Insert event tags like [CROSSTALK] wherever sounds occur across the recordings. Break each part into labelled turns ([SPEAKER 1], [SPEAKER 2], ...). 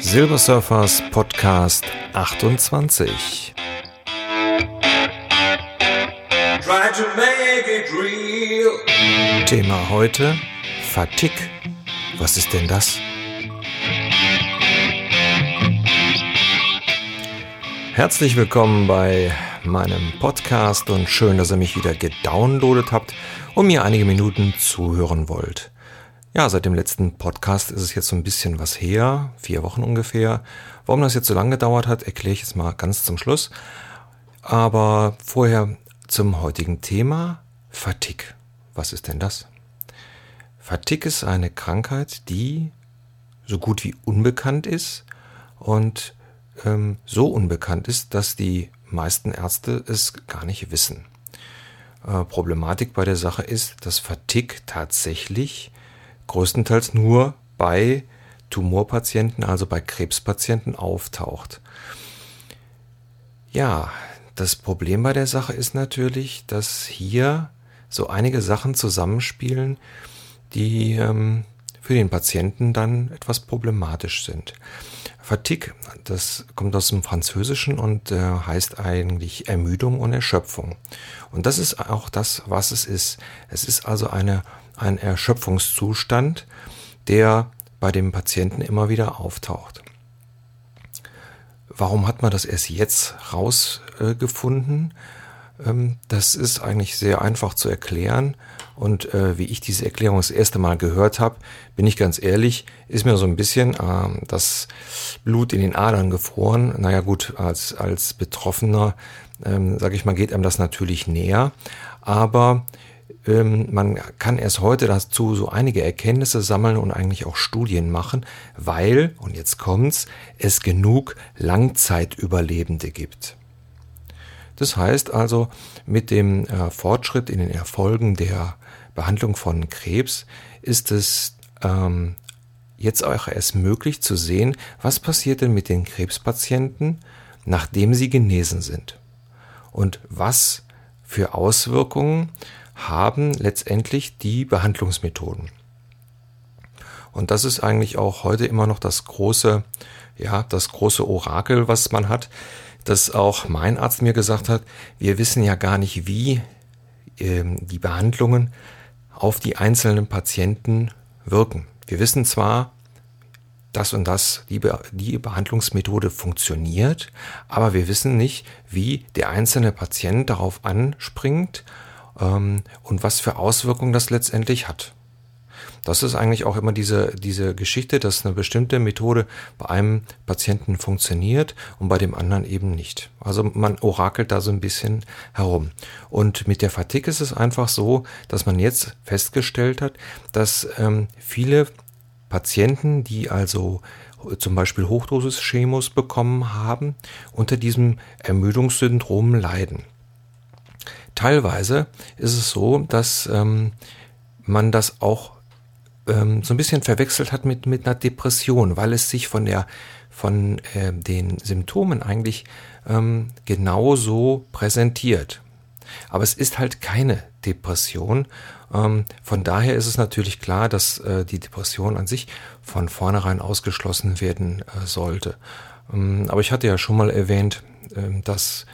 [SPEAKER 1] Silver Surfers Podcast 28. Thema heute Fatigue. Was ist denn das? Herzlich willkommen bei meinem Podcast und schön, dass ihr mich wieder gedownloadet habt und mir einige Minuten zuhören wollt. Ja, seit dem letzten Podcast ist es jetzt so ein bisschen was her, vier Wochen ungefähr. Warum das jetzt so lange gedauert hat, erkläre ich jetzt mal ganz zum Schluss. Aber vorher zum heutigen Thema Fatigue. Was ist denn das? Fatigue ist eine Krankheit, die so gut wie unbekannt ist und ähm, so unbekannt ist, dass die meisten Ärzte es gar nicht wissen. Äh, Problematik bei der Sache ist, dass Fatigue tatsächlich größtenteils nur bei Tumorpatienten, also bei Krebspatienten auftaucht. Ja, das Problem bei der Sache ist natürlich, dass hier so einige Sachen zusammenspielen, die ähm, für den Patienten dann etwas problematisch sind. Fatigue, das kommt aus dem Französischen und äh, heißt eigentlich Ermüdung und Erschöpfung. Und das ist auch das, was es ist. Es ist also eine ein Erschöpfungszustand, der bei dem Patienten immer wieder auftaucht. Warum hat man das erst jetzt rausgefunden? Ähm, das ist eigentlich sehr einfach zu erklären. Und äh, wie ich diese Erklärung das erste Mal gehört habe, bin ich ganz ehrlich, ist mir so ein bisschen äh, das Blut in den Adern gefroren. Naja gut, als, als Betroffener, ähm, sage ich mal, geht einem das natürlich näher. Aber ähm, man kann erst heute dazu so einige Erkenntnisse sammeln und eigentlich auch Studien machen, weil, und jetzt kommt's, es genug Langzeitüberlebende gibt. Das heißt also, mit dem äh, Fortschritt in den Erfolgen der Behandlung von Krebs ist es ähm, jetzt auch erst möglich zu sehen, was passiert denn mit den Krebspatienten, nachdem sie genesen sind. Und was für Auswirkungen haben letztendlich die Behandlungsmethoden. Und das ist eigentlich auch heute immer noch das große, ja, das große Orakel, was man hat, dass auch mein Arzt mir gesagt hat, wir wissen ja gar nicht, wie ähm, die Behandlungen auf die einzelnen Patienten wirken. Wir wissen zwar, das und das, die, Be die Behandlungsmethode funktioniert, aber wir wissen nicht, wie der einzelne Patient darauf anspringt ähm, und was für Auswirkungen das letztendlich hat. Das ist eigentlich auch immer diese, diese Geschichte, dass eine bestimmte Methode bei einem Patienten funktioniert und bei dem anderen eben nicht. Also man orakelt da so ein bisschen herum. Und mit der Fatigue ist es einfach so, dass man jetzt festgestellt hat, dass ähm, viele Patienten, die also zum Beispiel Hochdosis-Chemos bekommen haben, unter diesem Ermüdungssyndrom leiden. Teilweise ist es so, dass ähm, man das auch ähm, so ein bisschen verwechselt hat mit, mit einer Depression, weil es sich von der von äh, den Symptomen eigentlich ähm, genauso präsentiert. Aber es ist halt keine Depression. Ähm, von daher ist es natürlich klar, dass äh, die Depression an sich von vornherein ausgeschlossen werden äh, sollte. Ähm, aber ich hatte ja schon mal erwähnt, äh, dass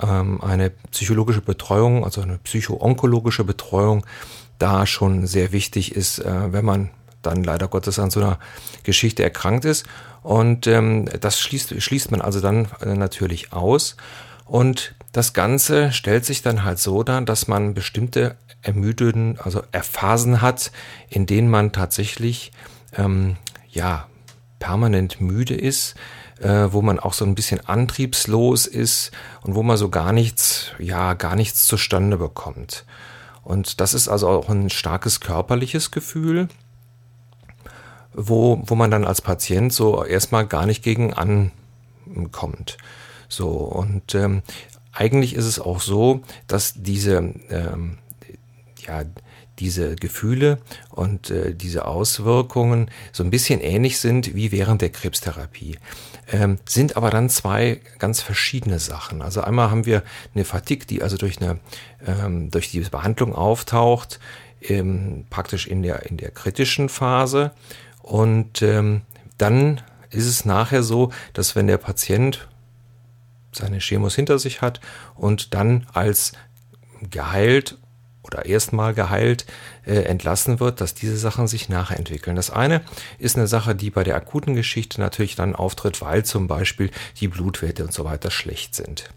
[SPEAKER 1] ähm, eine psychologische Betreuung, also eine psychoonkologische Betreuung, da schon sehr wichtig ist, äh, wenn man dann leider Gottes an so einer Geschichte erkrankt ist. Und ähm, das schließt, schließt man also dann äh, natürlich aus. Und das Ganze stellt sich dann halt so dar, dass man bestimmte ermüdeten, also Phasen hat, in denen man tatsächlich ähm, ja permanent müde ist, äh, wo man auch so ein bisschen antriebslos ist und wo man so gar nichts, ja, gar nichts zustande bekommt. Und das ist also auch ein starkes körperliches Gefühl, wo, wo man dann als Patient so erstmal gar nicht gegen ankommt. So, und ähm, eigentlich ist es auch so, dass diese, ähm, ja, diese Gefühle und äh, diese Auswirkungen so ein bisschen ähnlich sind wie während der Krebstherapie. Ähm, sind aber dann zwei ganz verschiedene Sachen. Also einmal haben wir eine Fatigue, die also durch eine ähm, durch die Behandlung auftaucht, ähm, praktisch in der in der kritischen Phase und ähm, dann ist es nachher so, dass wenn der Patient seine Chemos hinter sich hat und dann als geheilt oder erstmal geheilt äh, entlassen wird, dass diese Sachen sich nachentwickeln. Das eine ist eine Sache, die bei der akuten Geschichte natürlich dann auftritt, weil zum Beispiel die Blutwerte und so weiter schlecht sind.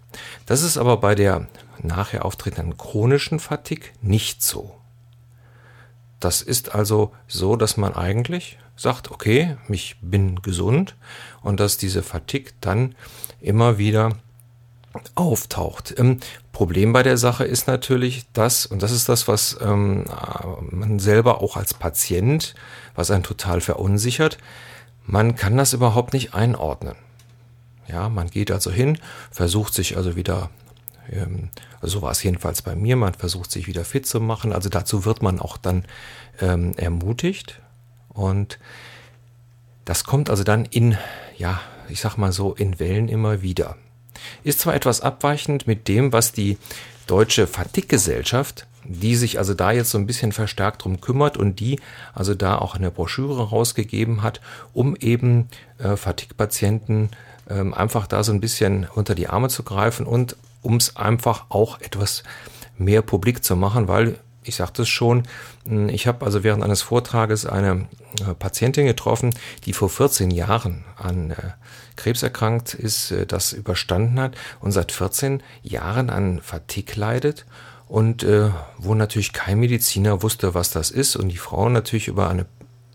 [SPEAKER 1] Das ist aber bei der nachher auftretenden chronischen Fatigue nicht so. Das ist also so, dass man eigentlich sagt, okay, ich bin gesund und dass diese Fatigue dann immer wieder auftaucht. Ähm, Problem bei der Sache ist natürlich das, und das ist das, was ähm, man selber auch als Patient, was einen total verunsichert, man kann das überhaupt nicht einordnen. Ja, man geht also hin, versucht sich also wieder, ähm, also so war es jedenfalls bei mir, man versucht sich wieder fit zu machen. Also dazu wird man auch dann ähm, ermutigt. Und das kommt also dann in, ja, ich sag mal so, in Wellen immer wieder. Ist zwar etwas abweichend mit dem, was die Deutsche Fatigue-Gesellschaft, die sich also da jetzt so ein bisschen verstärkt drum kümmert und die also da auch eine Broschüre rausgegeben hat, um eben äh, Fatigue-Patienten ähm, einfach da so ein bisschen unter die Arme zu greifen und um es einfach auch etwas mehr publik zu machen, weil ich sagte es schon, hm, ich habe also während eines Vortrages eine äh, Patientin getroffen, die vor 14 Jahren an äh, Krebs erkrankt ist, äh, das überstanden hat und seit 14 Jahren an Fatigue leidet. Und wo natürlich kein Mediziner wusste, was das ist und die Frau natürlich über eine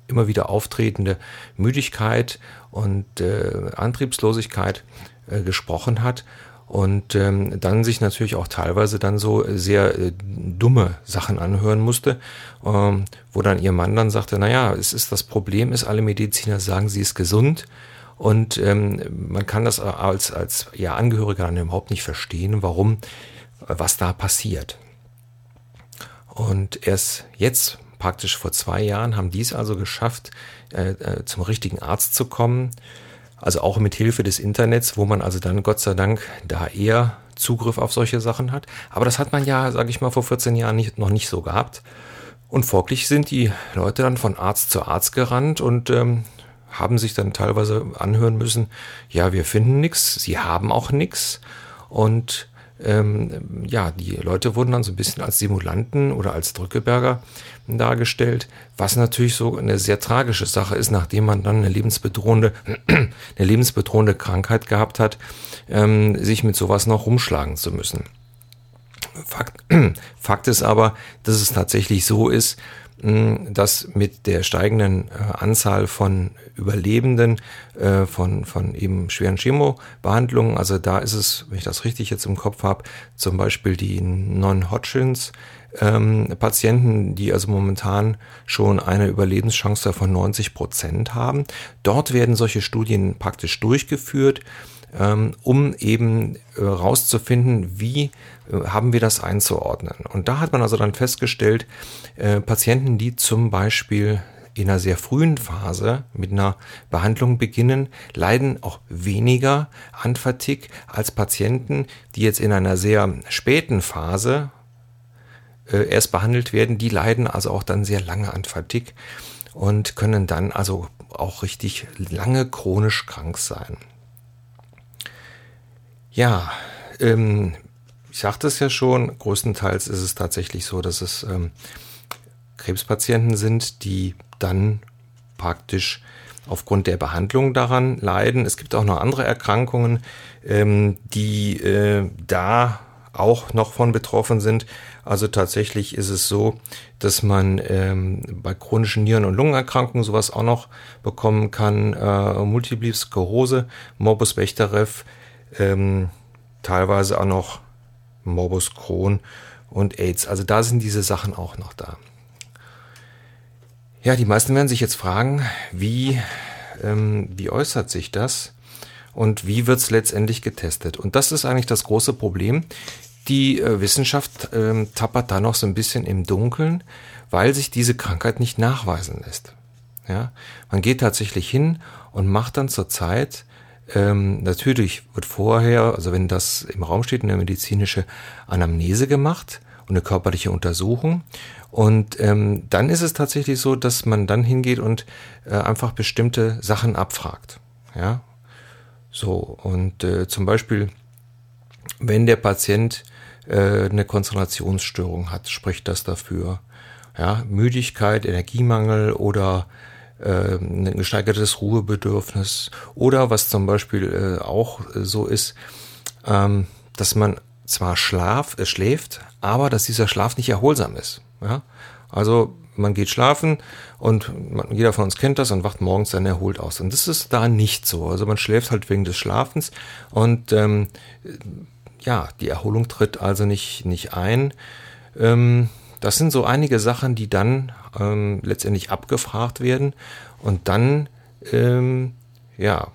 [SPEAKER 1] immer wieder auftretende Müdigkeit und Antriebslosigkeit gesprochen hat und ähm, dann sich natürlich auch teilweise dann so sehr äh, dumme Sachen anhören musste, ähm, wo dann ihr Mann dann sagte, naja, es ist das Problem ist, alle Mediziner sagen, sie ist gesund und ähm, man kann das als, als ja, Angehöriger dann überhaupt nicht verstehen, warum, was da passiert. Und erst jetzt, praktisch vor zwei Jahren, haben die es also geschafft, äh, äh, zum richtigen Arzt zu kommen. Also auch mit Hilfe des Internets, wo man also dann Gott sei Dank da eher Zugriff auf solche Sachen hat. Aber das hat man ja, sage ich mal, vor 14 Jahren nicht, noch nicht so gehabt. Und folglich sind die Leute dann von Arzt zu Arzt gerannt und ähm, haben sich dann teilweise anhören müssen, ja, wir finden nichts, sie haben auch nichts. Und ähm, ja, die Leute wurden dann so ein bisschen als Simulanten oder als Drückeberger dargestellt, was natürlich so eine sehr tragische Sache ist, nachdem man dann eine lebensbedrohende, [CLEARS THROAT] eine lebensbedrohende Krankheit gehabt hat, ähm, sich mit sowas noch rumschlagen zu müssen. Fakt, [CLEARS THROAT] Fakt ist aber, dass es tatsächlich so ist, dass mit der steigenden äh, Anzahl von Überlebenden äh, von, von eben schweren Chemobehandlungen, also da ist es, wenn ich das richtig jetzt im Kopf habe, zum Beispiel die Non-Hodgkins ähm, Patienten, die also momentan schon eine Überlebenschance von 90 Prozent haben. Dort werden solche Studien praktisch durchgeführt ähm, um eben äh, rauszufinden, wie haben wir das einzuordnen. Und da hat man also dann festgestellt, äh, Patienten, die zum Beispiel in einer sehr frühen Phase mit einer Behandlung beginnen, leiden auch weniger an Fatigue als Patienten, die jetzt in einer sehr späten Phase äh, erst behandelt werden. Die leiden also auch dann sehr lange an Fatigue und können dann also auch richtig lange chronisch krank sein. Ja, ähm, ich sagte es ja schon, größtenteils ist es tatsächlich so, dass es ähm, Krebspatienten sind, die dann praktisch aufgrund der Behandlung daran leiden. Es gibt auch noch andere Erkrankungen, ähm, die äh, da auch noch von betroffen sind. Also tatsächlich ist es so, dass man ähm, bei chronischen Nieren- und Lungenerkrankungen sowas auch noch bekommen kann. Äh, Multiple Sklerose, Morbus Bechterew, ähm, teilweise auch noch Morbus Crohn und AIDS. Also da sind diese Sachen auch noch da. Ja, die meisten werden sich jetzt fragen, wie, ähm, wie äußert sich das und wie wird es letztendlich getestet? Und das ist eigentlich das große Problem. die äh, Wissenschaft äh, tappert da noch so ein bisschen im Dunkeln, weil sich diese Krankheit nicht nachweisen lässt. Ja, man geht tatsächlich hin und macht dann zurzeit ähm, natürlich wird vorher, also wenn das im Raum steht, eine medizinische Anamnese gemacht und eine körperliche Untersuchung. Und ähm, dann ist es tatsächlich so, dass man dann hingeht und äh, einfach bestimmte Sachen abfragt. Ja, so und äh, zum Beispiel, wenn der Patient äh, eine Konzentrationsstörung hat, spricht das dafür. Ja, Müdigkeit, Energiemangel oder äh, ein gesteigertes Ruhebedürfnis oder was zum Beispiel äh, auch so ist, ähm, dass man zwar schlaf, äh, schläft, aber dass dieser Schlaf nicht erholsam ist. Ja? Also man geht schlafen und jeder von uns kennt das und wacht morgens dann erholt aus. Und das ist da nicht so. Also man schläft halt wegen des Schlafens und ähm, ja, die Erholung tritt also nicht, nicht ein. Ähm, das sind so einige Sachen, die dann ähm, letztendlich abgefragt werden und dann ähm, ja,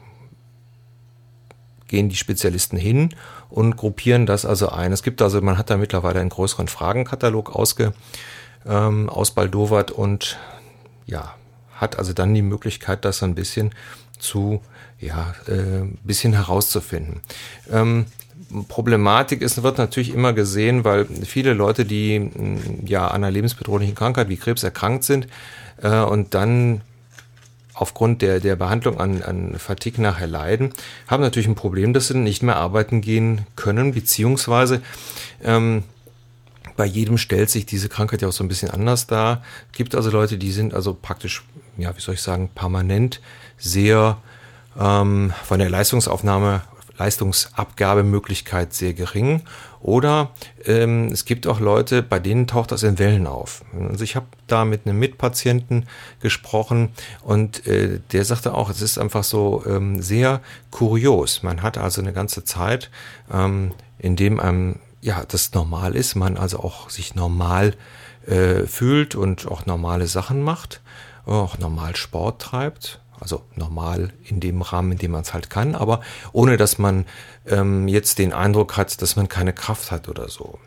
[SPEAKER 1] gehen die Spezialisten hin und gruppieren das also ein. Es gibt also, man hat da mittlerweile einen größeren Fragenkatalog ausge, ähm, ausbaldowert und ja, hat also dann die Möglichkeit, das ein bisschen zu, ja, äh, bisschen herauszufinden. Ähm, Problematik ist, wird natürlich immer gesehen, weil viele Leute, die ja an einer lebensbedrohlichen Krankheit wie Krebs erkrankt sind äh, und dann aufgrund der, der Behandlung an, an Fatigue nachher leiden, haben natürlich ein Problem, dass sie nicht mehr arbeiten gehen können, beziehungsweise ähm, bei jedem stellt sich diese Krankheit ja auch so ein bisschen anders dar. Es gibt also Leute, die sind also praktisch, ja, wie soll ich sagen, permanent sehr ähm, von der Leistungsaufnahme Leistungsabgabemöglichkeit sehr gering. Oder ähm, es gibt auch Leute, bei denen taucht das in Wellen auf. Also ich habe da mit einem Mitpatienten gesprochen und äh, der sagte auch, es ist einfach so ähm, sehr kurios. Man hat also eine ganze Zeit, ähm, in dem einem ja das normal ist, man also auch sich normal äh, fühlt und auch normale Sachen macht, auch normal Sport treibt also normal in dem Rahmen, in dem man es halt kann, aber ohne dass man ähm, jetzt den Eindruck hat, dass man keine Kraft hat oder so.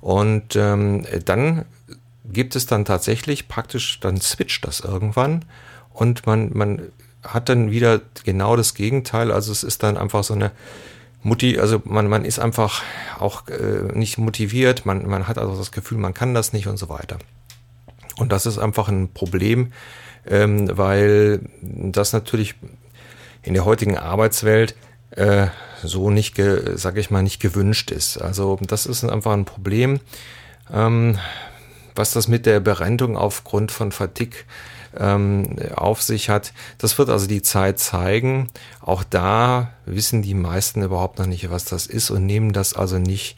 [SPEAKER 1] Und ähm, dann gibt es dann tatsächlich praktisch, dann switcht das irgendwann und man, man hat dann wieder genau das Gegenteil. Also es ist dann einfach so eine Mutti, also man, man ist einfach auch äh, nicht motiviert, man, man hat also das Gefühl, man kann das nicht und so weiter. Und das ist einfach ein Problem, ähm, weil das natürlich in der heutigen Arbeitswelt äh, so nicht, sage ich mal, nicht gewünscht ist. Also das ist einfach ein Problem, ähm, was das mit der Berentung aufgrund von Fatigue ähm, auf sich hat. Das wird also die Zeit zeigen. Auch da wissen die meisten überhaupt noch nicht, was das ist und nehmen das also nicht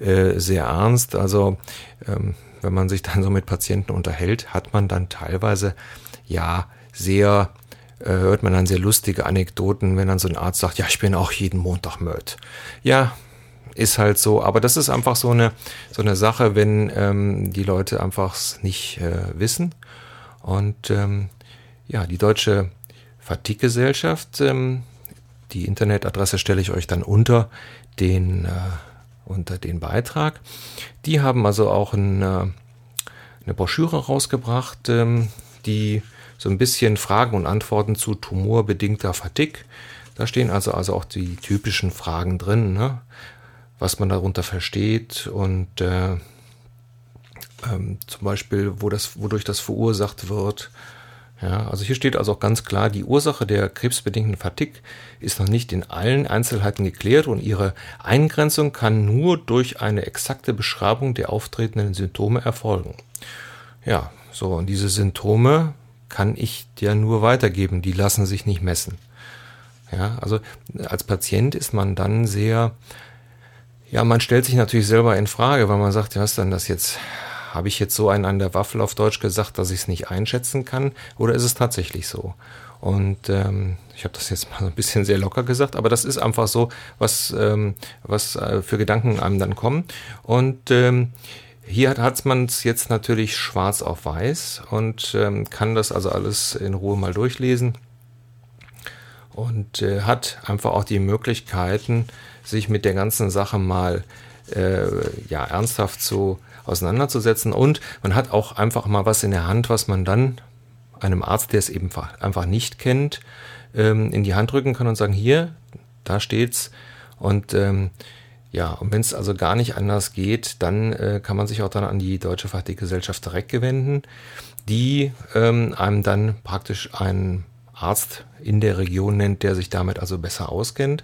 [SPEAKER 1] äh, sehr ernst. Also ähm, wenn man sich dann so mit Patienten unterhält, hat man dann teilweise ja sehr, äh, hört man dann sehr lustige Anekdoten, wenn dann so ein Arzt sagt, ja, ich bin auch jeden Montag Mörd. Ja, ist halt so, aber das ist einfach so eine, so eine Sache, wenn ähm, die Leute einfach nicht äh, wissen. Und ähm, ja, die deutsche Fatigue-Gesellschaft, ähm, die Internetadresse stelle ich euch dann unter den, äh, unter den Beitrag. Die haben also auch ein, äh, eine Broschüre rausgebracht, ähm, die so ein bisschen Fragen und Antworten zu tumorbedingter Fatigue. Da stehen also, also auch die typischen Fragen drin, ne? was man darunter versteht und äh, ähm, zum Beispiel, wo das, wodurch das verursacht wird. Ja, also hier steht also auch ganz klar, die Ursache der krebsbedingten Fatigue ist noch nicht in allen Einzelheiten geklärt und ihre Eingrenzung kann nur durch eine exakte Beschreibung der auftretenden Symptome erfolgen. Ja, so, und diese Symptome kann ich dir nur weitergeben, die lassen sich nicht messen. Ja, also als Patient ist man dann sehr, ja, man stellt sich natürlich selber in Frage, weil man sagt, was dann das jetzt? Habe ich jetzt so einen an der Waffel auf Deutsch gesagt, dass ich es nicht einschätzen kann? Oder ist es tatsächlich so? Und ähm, ich habe das jetzt [LAUGHS] mal so ein bisschen sehr locker gesagt, aber das ist einfach so, was, ähm, was äh, für Gedanken einem dann kommen. Und ähm, hier hat man es jetzt natürlich schwarz auf weiß und ähm, kann das also alles in Ruhe mal durchlesen und äh, hat einfach auch die Möglichkeiten, sich mit der ganzen Sache mal äh, ja, ernsthaft so auseinanderzusetzen. Und man hat auch einfach mal was in der Hand, was man dann einem Arzt, der es eben einfach nicht kennt, ähm, in die Hand drücken kann und sagen, hier, da steht's. Und ähm, ja, und wenn es also gar nicht anders geht, dann äh, kann man sich auch dann an die Deutsche Fachgesellschaft direkt wenden, die ähm, einem dann praktisch einen Arzt in der Region nennt, der sich damit also besser auskennt.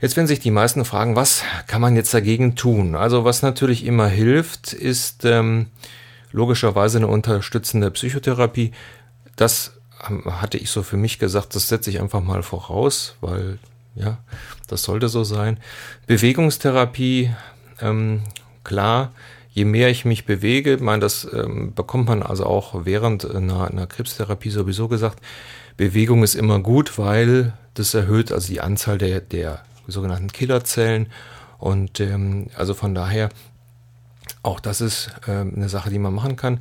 [SPEAKER 1] Jetzt werden sich die meisten fragen, was kann man jetzt dagegen tun? Also was natürlich immer hilft, ist ähm, logischerweise eine unterstützende Psychotherapie. Das hatte ich so für mich gesagt, das setze ich einfach mal voraus, weil ja, das sollte so sein. Bewegungstherapie, ähm, klar, je mehr ich mich bewege, mein, das ähm, bekommt man also auch während einer, einer Krebstherapie sowieso gesagt, Bewegung ist immer gut, weil das erhöht also die Anzahl der, der sogenannten Killerzellen. Und ähm, also von daher auch das ist äh, eine Sache, die man machen kann.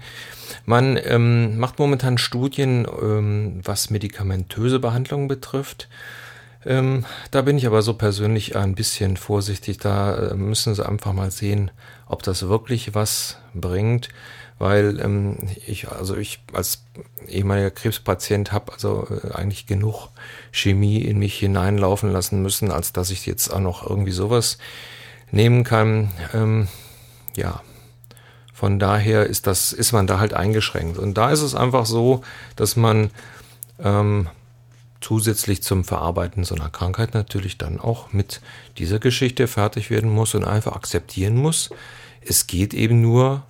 [SPEAKER 1] Man ähm, macht momentan Studien, ähm, was medikamentöse Behandlungen betrifft. Ähm, da bin ich aber so persönlich ein bisschen vorsichtig. Da äh, müssen Sie einfach mal sehen, ob das wirklich was bringt, weil ähm, ich, also ich als ehemaliger Krebspatient habe also äh, eigentlich genug Chemie in mich hineinlaufen lassen müssen, als dass ich jetzt auch noch irgendwie sowas nehmen kann. Ähm, ja, von daher ist das, ist man da halt eingeschränkt. Und da ist es einfach so, dass man ähm, zusätzlich zum Verarbeiten so einer Krankheit natürlich dann auch mit dieser Geschichte fertig werden muss und einfach akzeptieren muss. Es geht eben nur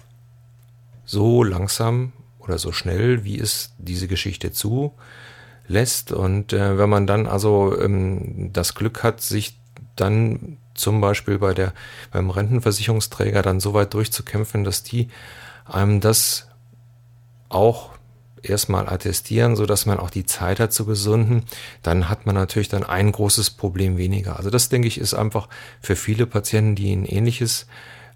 [SPEAKER 1] so langsam oder so schnell, wie es diese Geschichte zulässt. Und äh, wenn man dann also ähm, das Glück hat, sich dann zum Beispiel bei der, beim Rentenversicherungsträger dann so weit durchzukämpfen, dass die einem das auch erstmal attestieren, so dass man auch die Zeit hat zu gesunden, dann hat man natürlich dann ein großes Problem weniger. Also das denke ich ist einfach für viele Patienten, die ein ähnliches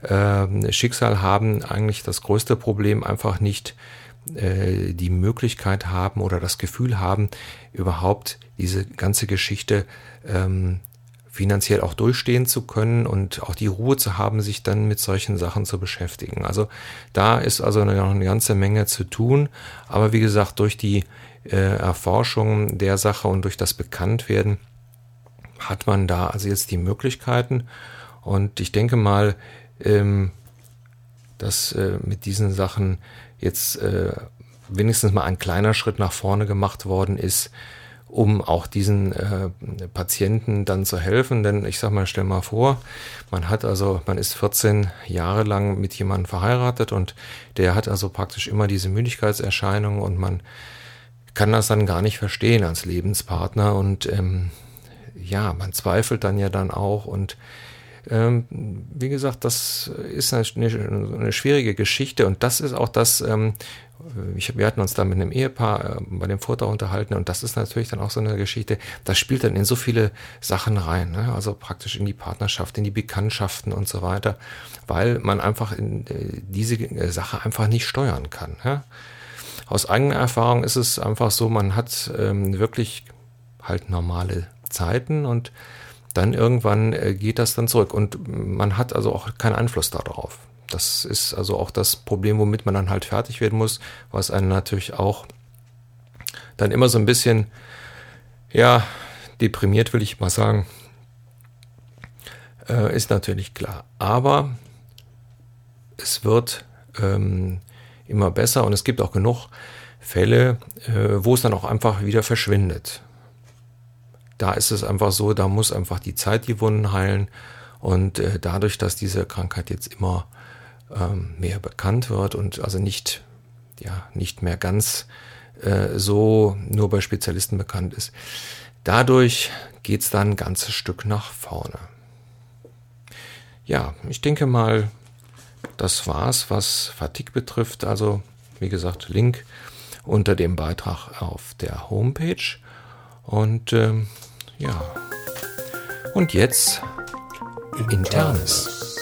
[SPEAKER 1] äh, Schicksal haben, eigentlich das größte Problem einfach nicht äh, die Möglichkeit haben oder das Gefühl haben, überhaupt diese ganze Geschichte ähm, finanziell auch durchstehen zu können und auch die Ruhe zu haben, sich dann mit solchen Sachen zu beschäftigen. Also da ist also noch eine ganze Menge zu tun. Aber wie gesagt, durch die äh, Erforschung der Sache und durch das Bekanntwerden hat man da also jetzt die Möglichkeiten. Und ich denke mal, ähm, dass äh, mit diesen Sachen jetzt äh, wenigstens mal ein kleiner Schritt nach vorne gemacht worden ist, um auch diesen äh, Patienten dann zu helfen. Denn ich sag mal, stell mal vor, man hat also, man ist 14 Jahre lang mit jemandem verheiratet und der hat also praktisch immer diese Müdigkeitserscheinungen und man kann das dann gar nicht verstehen als Lebenspartner und ähm, ja, man zweifelt dann ja dann auch und ähm, wie gesagt, das ist eine, eine, schwierige Geschichte und das ist auch das, ähm, ich, wir hatten uns da mit einem Ehepaar äh, bei dem Vortrag unterhalten und das ist natürlich dann auch so eine Geschichte, das spielt dann in so viele Sachen rein, ne? also praktisch in die Partnerschaft, in die Bekanntschaften und so weiter, weil man einfach in, äh, diese äh, Sache einfach nicht steuern kann. Ja? Aus eigener Erfahrung ist es einfach so, man hat ähm, wirklich halt normale Zeiten und dann irgendwann äh, geht das dann zurück und man hat also auch keinen Einfluss darauf. Das ist also auch das Problem, womit man dann halt fertig werden muss, was einen natürlich auch dann immer so ein bisschen, ja, deprimiert, will ich mal sagen, äh, ist natürlich klar. Aber es wird ähm, immer besser und es gibt auch genug Fälle, äh, wo es dann auch einfach wieder verschwindet. Da ist es einfach so, da muss einfach die Zeit die Wunden heilen und äh, dadurch, dass diese Krankheit jetzt immer ähm, mehr bekannt wird und also nicht, ja, nicht mehr ganz äh, so nur bei Spezialisten bekannt ist. Dadurch geht es dann ein ganzes Stück nach vorne. Ja, ich denke mal, das war's, was Fatigue betrifft. Also, wie gesagt, Link unter dem Beitrag auf der Homepage. Und ähm, ja. Und jetzt Internes.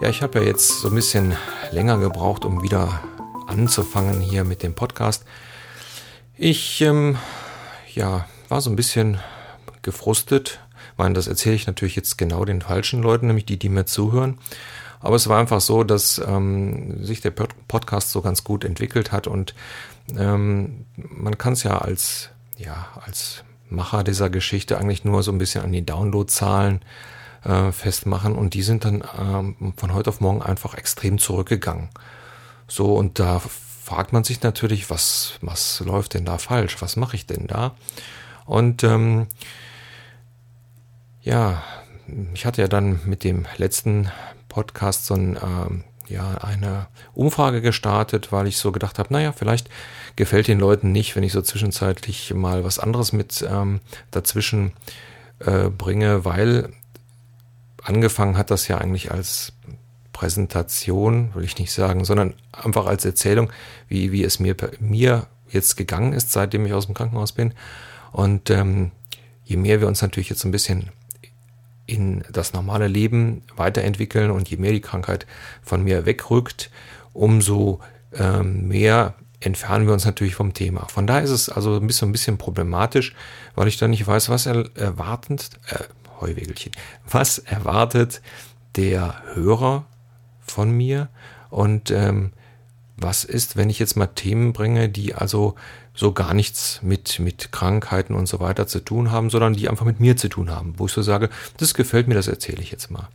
[SPEAKER 1] Ja, ich habe ja jetzt so ein bisschen länger gebraucht, um wieder anzufangen hier mit dem Podcast. Ich ähm, ja, war so ein bisschen gefrustet, Ich meine, das erzähle ich natürlich jetzt genau den falschen Leuten, nämlich die, die mir zuhören. Aber es war einfach so, dass ähm, sich der Podcast so ganz gut entwickelt hat und ähm, man kann es ja als, ja, als Macher dieser Geschichte eigentlich nur so ein bisschen an die Downloadzahlen äh, festmachen und die sind dann ähm, von heute auf morgen einfach extrem zurückgegangen. So, und da fragt man sich natürlich, was, was läuft denn da falsch? Was mache ich denn da? Und ähm, ja, ich hatte ja dann mit dem letzten Podcast so ein, ähm, ja, eine Umfrage gestartet, weil ich so gedacht habe, naja, vielleicht gefällt den Leuten nicht, wenn ich so zwischenzeitlich mal was anderes mit ähm, dazwischen äh, bringe, weil angefangen hat das ja eigentlich als Präsentation, will ich nicht sagen, sondern einfach als Erzählung, wie, wie es mir, mir jetzt gegangen ist, seitdem ich aus dem Krankenhaus bin. Und ähm, je mehr wir uns natürlich jetzt ein bisschen in das normale Leben weiterentwickeln und je mehr die Krankheit von mir wegrückt, umso ähm, mehr entfernen wir uns natürlich vom Thema. Von daher ist es also ein bisschen, ein bisschen problematisch, weil ich dann nicht weiß, was er erwartend, äh, Heuwegelchen, was erwartet der Hörer von mir und ähm, was ist, wenn ich jetzt mal Themen bringe, die also so gar nichts mit, mit Krankheiten und so weiter zu tun haben, sondern die einfach mit mir zu tun haben, wo ich so sage, das gefällt mir, das erzähle ich jetzt mal.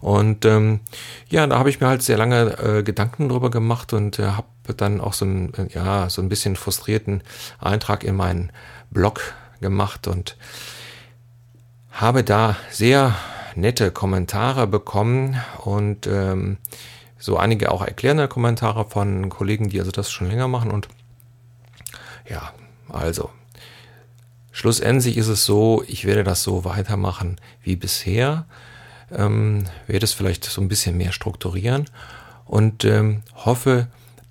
[SPEAKER 1] Und ähm, ja, da habe ich mir halt sehr lange äh, Gedanken drüber gemacht und äh, habe dann auch so ein, äh, ja, so ein bisschen frustrierten Eintrag in meinen Blog gemacht und habe da sehr nette Kommentare bekommen und ähm, so einige auch erklärende Kommentare von Kollegen, die also das schon länger machen und ja, also schlussendlich ist es so, ich werde das so weitermachen wie bisher, ähm, werde es vielleicht so ein bisschen mehr strukturieren und ähm, hoffe,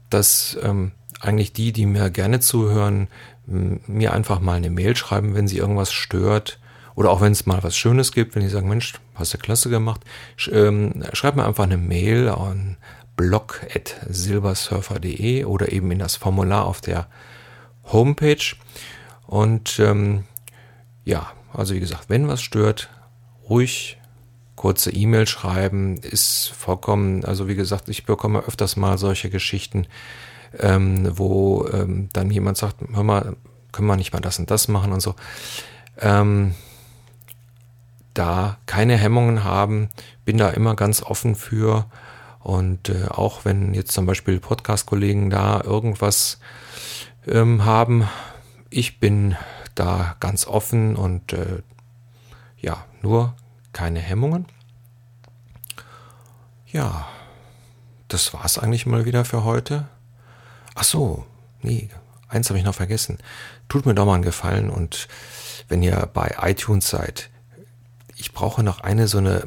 [SPEAKER 1] dass ähm, eigentlich die, die mir gerne zuhören, mir einfach mal eine Mail schreiben, wenn sie irgendwas stört oder auch wenn es mal was Schönes gibt, wenn die sagen, Mensch, hast du klasse gemacht, sch ähm, schreib mir einfach eine Mail an blog.silbersurfer.de oder eben in das Formular auf der Homepage. Und ähm, ja, also wie gesagt, wenn was stört, ruhig kurze E-Mail schreiben, ist vollkommen, also wie gesagt, ich bekomme öfters mal solche Geschichten, ähm, wo ähm, dann jemand sagt, hör mal, können wir nicht mal das und das machen und so. Ähm, da keine Hemmungen haben, bin da immer ganz offen für. Und äh, auch wenn jetzt zum Beispiel Podcast-Kollegen da irgendwas ähm, haben. Ich bin da ganz offen und äh, ja, nur keine Hemmungen. Ja, das war's eigentlich mal wieder für heute. Ach so, nee, eins habe ich noch vergessen. Tut mir doch mal einen Gefallen und wenn ihr bei iTunes seid, ich brauche noch eine so eine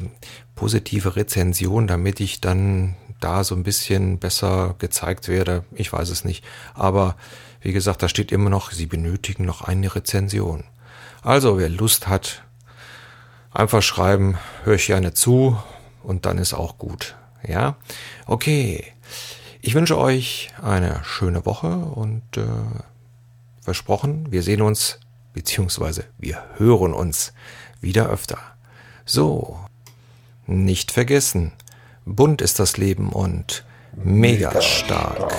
[SPEAKER 1] positive Rezension, damit ich dann da so ein bisschen besser gezeigt werde. Ich weiß es nicht. Aber wie gesagt, da steht immer noch, Sie benötigen noch eine Rezension. Also, wer Lust hat, einfach schreiben, höre ich gerne zu und dann ist auch gut. Ja? Okay. Ich wünsche euch eine schöne Woche und äh, versprochen, wir sehen uns, beziehungsweise wir hören uns wieder öfter. So, nicht vergessen, bunt ist das Leben und mega stark.